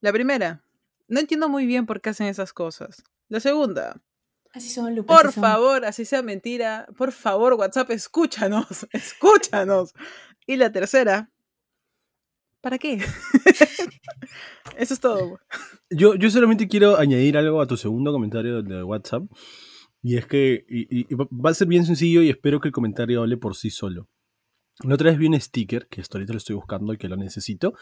La primera, no entiendo muy bien por qué hacen esas cosas. La segunda, Así son, Lucas. por así son. favor, así sea mentira, por favor, WhatsApp, escúchanos, <laughs> escúchanos. Y la tercera, ¿para qué? <laughs> Eso es todo. Yo, yo solamente quiero añadir algo a tu segundo comentario de WhatsApp. Y es que y- y- va a ser bien sencillo y espero que el comentario hable por sí solo. La otra vez vi un sticker, que hasta ahorita lo estoy buscando y que lo necesito,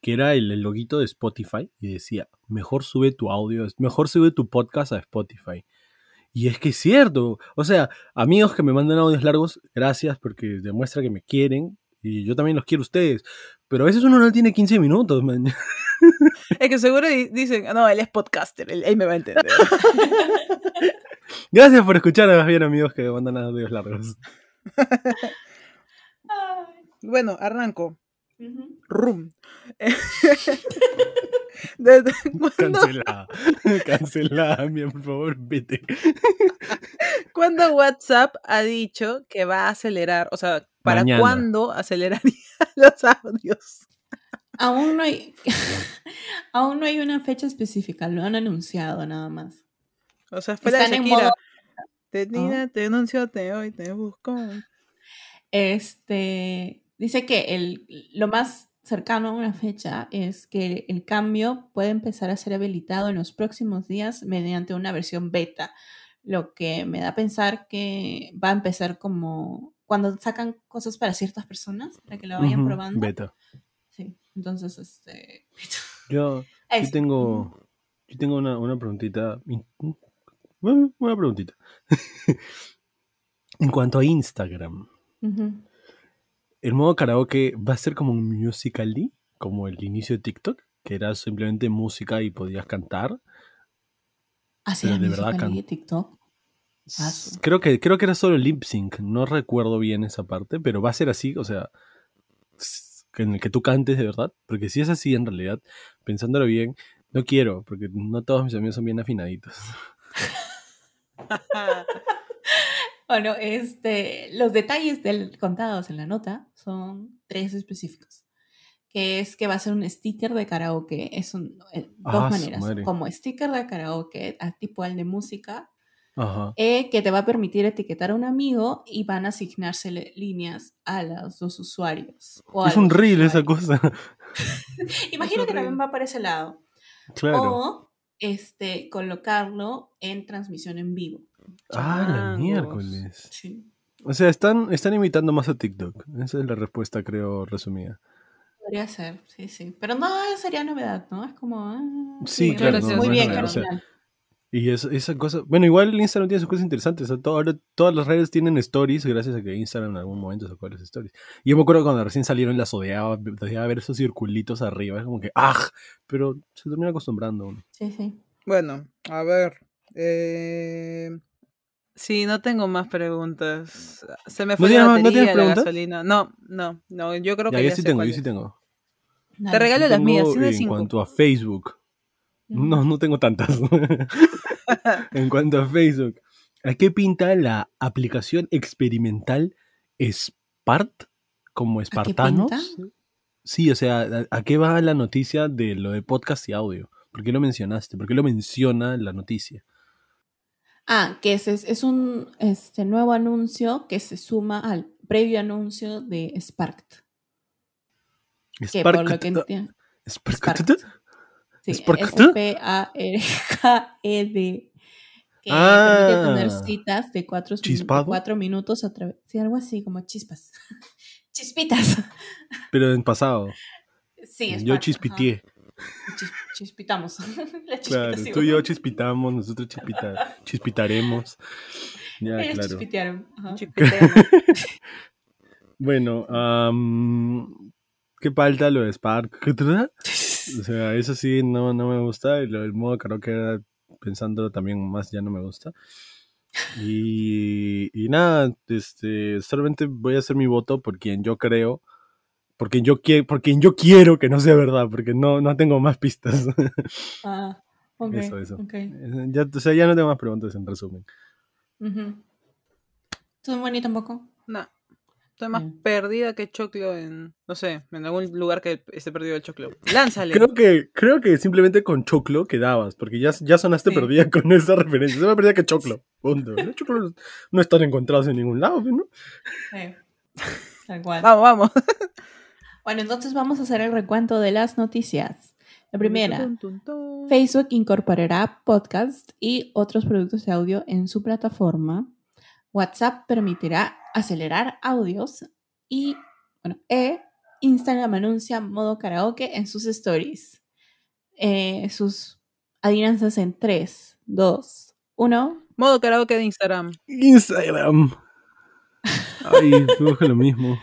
que era el, el loguito de Spotify y decía, mejor sube tu audio, mejor sube tu podcast a Spotify. Y es que es cierto, o sea, amigos que me mandan audios largos, gracias porque demuestra que me quieren y yo también los quiero a ustedes. Pero a veces uno no tiene 15 minutos, man. <laughs> Es que seguro di- dicen, "Ah, no, él es podcaster, él, él me va a entender. <laughs> Gracias por escuchar, más bien amigos que mandan audios largos. <laughs> bueno, arranco. Ujú. Rum. ¿Desde cuándo, Cancelada. Cancelada, mía, por favor, vete. cuándo WhatsApp ha dicho que va a acelerar? O sea, ¿para Mañana. cuándo aceleraría <laughs> los audios? Aún no hay. <laughs> Aún no hay una fecha específica, lo han anunciado nada más. O sea, fue la de Están en Shakira. modo- Te, Nina, te denuncio, te hoy, te busco. Este. Dice que el, lo más cercano a una fecha es que el cambio puede empezar a ser habilitado en los próximos días mediante una versión beta, lo que me da a pensar que va a empezar como cuando sacan cosas para ciertas personas, para que lo vayan probando. Beta. Sí, entonces, este... Yo, <laughs> yo tengo, yo tengo una, una preguntita. Bueno, una preguntita. <laughs> en cuanto a Instagram. ¿el modo karaoke va a ser como un musical.ly? Como el inicio de TikTok, que era simplemente música y podías cantar. Así es, de verdad can- TikTok. Ah, Creo que, creo que era solo lip sync, no recuerdo bien esa parte, pero va a ser así, o sea, en el que tú cantes de verdad, porque si es así en realidad, pensándolo bien, no quiero, porque no todos mis amigos son bien afinaditos. <laughs> Bueno, este, los detalles del, contados en la nota son tres específicos. Que es que va a ser un sticker de karaoke. Es un, eh, dos Ah, maneras. Como sticker de karaoke, a tipo el de música, Ajá. eh, que te va a permitir etiquetar a un amigo y van a asignársele líneas a los dos usuarios. o Es un reel esa cosa. <laughs> Imagino que también va para ese lado. claro. O este, colocarlo en transmisión en vivo. ah, la changos. miércoles. Sí. O sea, están, están imitando más a TikTok. Esa es la respuesta, creo, resumida. Podría ser, sí, sí. Pero no sería novedad, ¿no? Es como. ah, Sí, claro, no, muy no bien, novedad, o sea, original. Y es- esa cosa. Bueno, igual Instagram tiene sus cosas interesantes. o sea, todo- ahora todas las redes tienen stories gracias a que Instagram en algún momento sacó las stories. Y yo me acuerdo cuando recién salieron, las odiaba, odiaba ver esos circulitos arriba. Es como que, ¡ah! Pero se termina acostumbrando uno. Sí, sí. Bueno, a ver. Eh... Sí, no tengo más preguntas. Se me fue tienes la no batería, tienes la preguntas? gasolina. No, no, no. Yo creo Ya, que yo ya sí sé tengo, cuál yo es. sí tengo. Te regalo Yo las mías, tengo tienes En cinco. cuanto a Facebook. No, no tengo tantas. <laughs> en cuanto a Facebook. ¿A qué pinta la aplicación experimental Spart? Como espartanos. pinta? Sí, o sea, ¿a, a qué va la noticia de lo de podcast y audio? ¿Por qué lo mencionaste? ¿Por qué lo menciona la noticia? Ah, que es, es, es un este, nuevo anuncio que se suma al previo anuncio de Sparked. Que por lo que entiendo. Sparked. Sí, ¿Sparked? S-P-A-R-K-E-D. Que Ah. permite tener citas de cuatro, de ¿Chispado? cuatro minutos a través. Sí, algo así, como chispas. <laughs> Chispitas. <laughs> Pero en pasado. Sí, es Yo parte, chispiteé. ajá. Chis- chispitamos. <laughs> La Claro, tú y yo chispitamos, nosotros chispita- chispitaremos. Ya, Ellos claro. chispitearon. Bueno, am, ¿qué falta lo de Spark? O sea, eso sí no, no me gusta. Y lo del modo karaoke, pensándolo también más, ya no me gusta. Y, y nada, este, solamente voy a hacer mi voto por quien yo creo, por quien yo, quiero, por quien yo quiero que no sea verdad, porque no, no tengo más pistas. Ah, ok. Eso, eso. ok. ya, o sea, ya no tengo más preguntas en resumen. Ujú. ¿Tú, Moni, tampoco? No. Estoy más Bien. perdida que Choclo en. No sé, en algún lugar que esté perdido el Choclo. Lánzale. Creo que, creo que simplemente con Choclo quedabas, porque ya, ya sonaste Sí. perdida <laughs> con esa referencia. Se me perdida que Choclo. Punto. Los <laughs> Choclos no están encontrados en ningún lado, ¿no? Sí. Tal cual. Vamos, vamos. <laughs> Bueno, entonces vamos a hacer el recuento de las noticias. La primera. Facebook incorporará podcast y otros productos de audio en su plataforma. WhatsApp permitirá acelerar audios y, bueno, e Instagram anuncia modo karaoke en sus stories. Eh, sus adivinanzas en 3, 2, 1. Modo karaoke de Instagram. Instagram. Ay, <laughs> que lo mismo.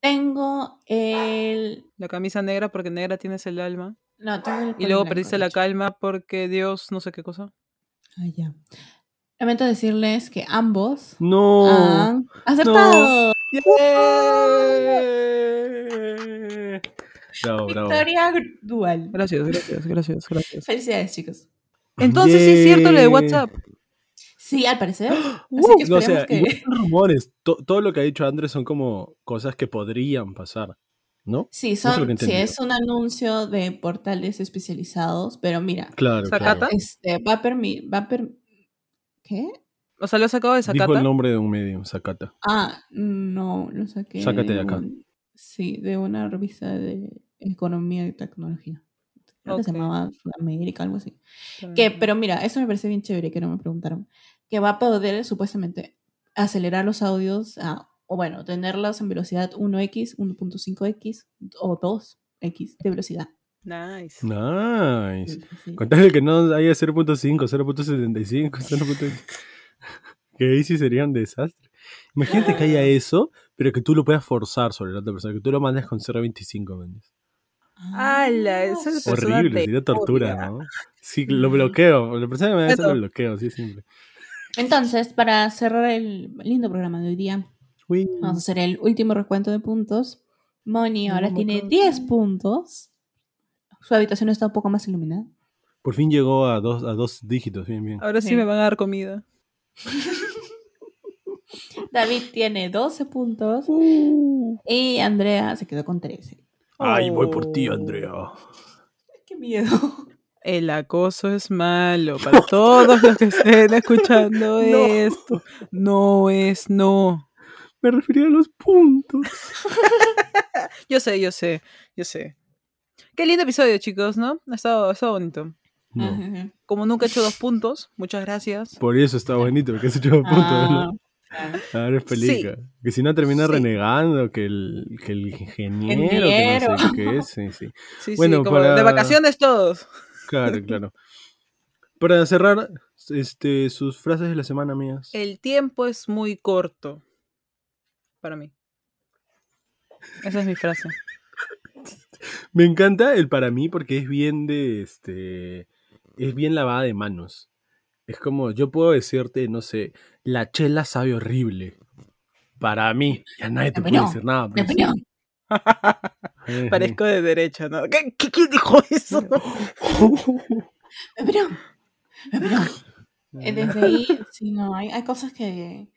Tengo el... La camisa negra porque negra tienes el alma. No, tengo el Y luego blanco, perdiste la calma porque Dios no sé qué cosa. Ah, ya. Lamento decirles que ambos No. han acertado. ¡Yay! Bravo, bravo. Victoria dual. Gracias, gracias, gracias, gracias. Felicidades, chicos. Entonces sí es cierto lo de. WhatsApp. Sí, al parecer. <gasps> Así que No, o sea, que... rumores. To- todo lo que ha dicho Andrés son como cosas que podrían pasar, ¿no? Sí, son, que sí, es un anuncio de portales especializados, pero mira, Claro, este, va a permitir... Va a per- ¿Qué? O sea, lo has sacado de Dijo Sakata. el nombre de un medio, Sakata. Ah, no, lo saqué. Sácate de acá. un- sí, de una revista de economía y tecnología. Creo que se llamaba Sudamérica, algo así. Que, pero mira, eso me parece bien chévere que no me preguntaron. Que va a poder supuestamente acelerar los audios a, o bueno, tenerlos en velocidad 1x, 1.5x o 2x de velocidad. Nice. Nice. Sí, sí, sí. Con tal de que no haya 0.5, 0.75, 0. que ahí sí sería un desastre. Imagínate que haya eso, pero que tú lo puedas forzar sobre la otra persona, que tú lo mandes con 0.25, man. ¡Hala! Eso es- Ah, Horrible, sería tortura, odia. ¿no? Sí, <laughs> lo bloqueo. La persona que me da eso lo bloqueo, sí, siempre. Entonces, para cerrar el lindo programa de hoy día, Uy. vamos a hacer el último recuento de puntos. Moni ahora No, tiene no, 10 puntos. Su habitación está un poco más iluminada. Por fin llegó a dos, a dos dígitos, bien, bien. Ahora sí. Sí. me van a dar comida. <laughs> David tiene 12 puntos. Uh. Y Andrea se quedó con 13. Ay, voy por ti, Oh. Andrea. ¡Qué miedo! El acoso es malo. Para todos los que estén escuchando <laughs> No. esto. No es no. Me refería a los puntos. <laughs> Yo sé, yo sé, yo sé. Qué lindo episodio, chicos, ¿no? Ha estado, ha estado bonito. No. Ajá. Como nunca he hecho dos puntos, muchas gracias. Por eso está bonito, porque has hecho puntos, Ah, ¿no? Ahora es pelica. Que si no termina Sí. renegando, que el, que el ingeniero, que no sé qué, sí, sí. Sí, Bueno, sí, como para- de vacaciones todos. Claro, <laughs> claro. Para cerrar, este, sus frases de la semana, mías. El tiempo es muy corto. Para mí. Esa es mi frase. Me encanta el para mí porque es bien de este es bien lavada de manos. Es como yo puedo decirte, no sé, la chela sabe horrible. Para mí, ya nadie te puede decir nada. Pues. Parezco de derecha, ¿no? ¿Qué, qué- quién dijo eso? Opinión. <laughs> Eh, Desde ahí, sí, no, hay, hay cosas que.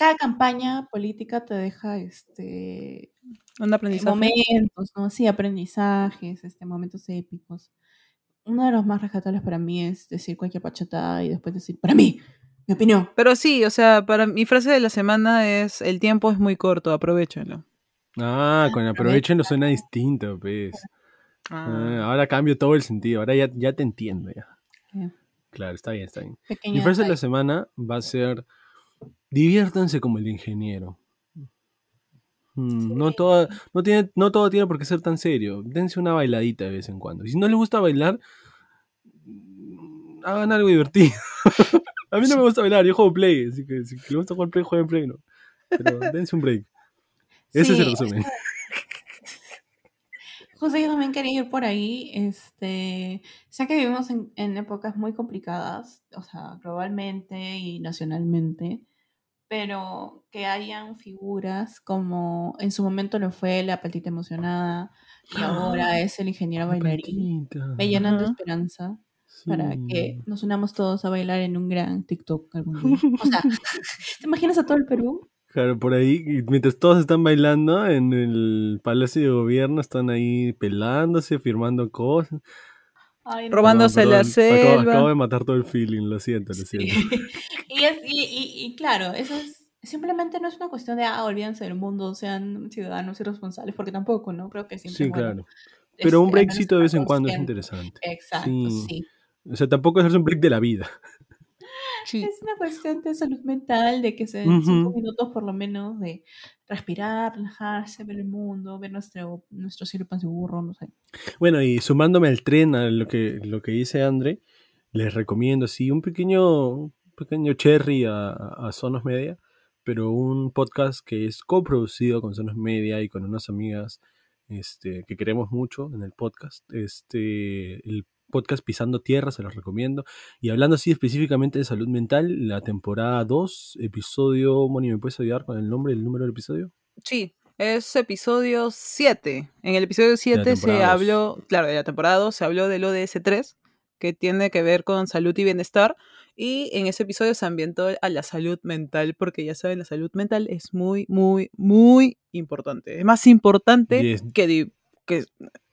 Cada campaña política te deja este Un aprendizaje. momentos, ¿no? Sí, aprendizajes, este, momentos épicos. Uno de los más rescatables para mí es decir cualquier pachotada y después decir, para mí, mi opinión. Pero sí, o sea, para mi frase de la semana es el tiempo es muy corto, aprovechenlo. Ah, con aprovechenlo suena distinto, pues. Ah, ahora cambio todo el sentido. Ahora ya, ya te entiendo ya. Claro, está bien, está bien. pequeño Mi frase de la semana va a ser diviértanse como el ingeniero. Mm, No, todo, no, tiene, no todo tiene por qué ser tan serio. Dense una bailadita de vez en cuando. Y si no les gusta bailar, mm, hagan algo divertido. <laughs> a mí no me gusta bailar, yo juego Play. Así que si les gusta jugar Play, jueguen Play, ¿no? Pero dense un break. Ese es el resumen. <laughs> Justo yo también quería ir por ahí. Este, sé que vivimos en, en épocas muy complicadas, o sea, globalmente y nacionalmente, pero que hayan figuras como en su momento lo fue la patita emocionada y ahora es el ingeniero bailarín. Patita, Me llenan de esperanza para que nos unamos todos a bailar en un gran TikTok algún día. O sea, <laughs> ¿te imaginas a todo el Perú? Claro, por ahí, mientras todos están bailando en el Palacio de Gobierno, están ahí pelándose, firmando cosas. Ay, no. Robándose la selva. acabo de matar todo el feeling, lo siento, lo Sí. siento. <laughs> y, es- y, y- y claro, eso es simplemente no es una cuestión de, ah, olvídense del mundo, sean ciudadanos y responsables, porque tampoco, ¿no? Creo que siempre Sí, bueno, claro. Pero un breakcito de vez en cuando es interesante. Exacto, Sí. sí. O sea, tampoco es un break de la vida. Sí. Es una cuestión de salud mental, de que se den cinco minutos por lo menos de respirar, relajarse, ver el mundo, ver nuestro, nuestro cielo pan burro, no sé. Bueno, y sumándome al tren a lo que, lo que dice André, les recomiendo así un pequeño, un pequeño cherry a, a Sonos Media, pero un podcast que es coproducido con Sonos Media y con unas amigas este, que queremos mucho en el podcast. Este, el podcast Pisando Tierra, se los recomiendo. Y hablando así específicamente de salud mental, la temporada 2, episodio, Moni, ¿me puedes ayudar con el nombre, el número del episodio? Sí, es episodio 7. En el episodio 7 se dos. habló, claro, de la temporada 2 se habló del ODS3, que tiene que ver con salud y bienestar. Y en ese episodio se ambientó a la salud mental, porque ya saben, la salud mental es muy, muy, muy importante. Es más importante que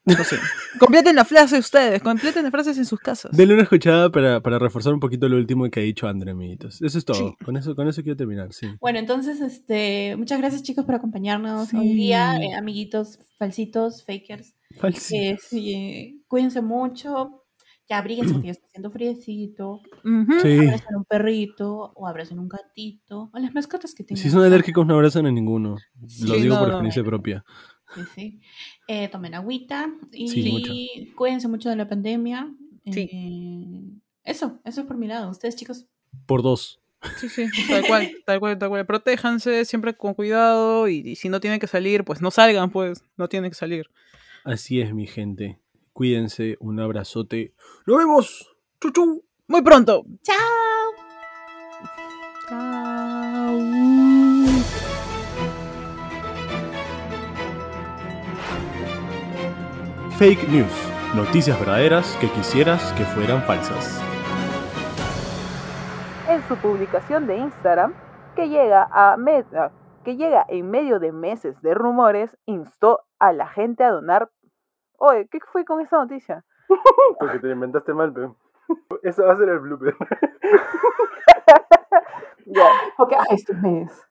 No sé. completen la frase ustedes, completen las frases en sus casas. Denle una escuchada para, para reforzar un poquito lo último que ha dicho André, amiguitos. Eso es todo. Sí. Con, eso, con eso quiero terminar, sí. Bueno, entonces, este, muchas gracias chicos por acompañarnos hoy día, Sí. eh, amiguitos, falsitos, fakers. Falsi. Eh, sí, eh, cuídense mucho, ya abríguense que ya está haciendo friecito, Ujú. Sí. abracen un perrito o abracen un gatito, o las mascotas que tengan. Si son alérgicos, no abrazan a ninguno. Lo Sí, digo no, por no. experiencia propia. Sí, sí. Eh, tomen agüita y Sí, mucho. cuídense mucho de la pandemia. Sí. Eh, eso, eso es por mi lado. Ustedes, chicos. Por dos. Sí, sí, tal cual, tal cual, tal cual. Protéjanse siempre con cuidado y, y si no tienen que salir, pues no salgan, pues no tienen que salir. Así es, mi gente. Cuídense, un abrazote. ¡Nos vemos! ¡Chu, chu! Muy pronto. ¡Chao! Chao. Fake News. Noticias verdaderas que quisieras que fueran falsas. en su publicación de Instagram, que llega, a me- ah, que llega en medio de meses de rumores, instó a la gente a donar. Oye, ¿qué fue con esa noticia? <laughs> Porque te inventaste mal, pero. <laughs> Eso va a ser el blooper. <laughs> Ya, porque ah, este mes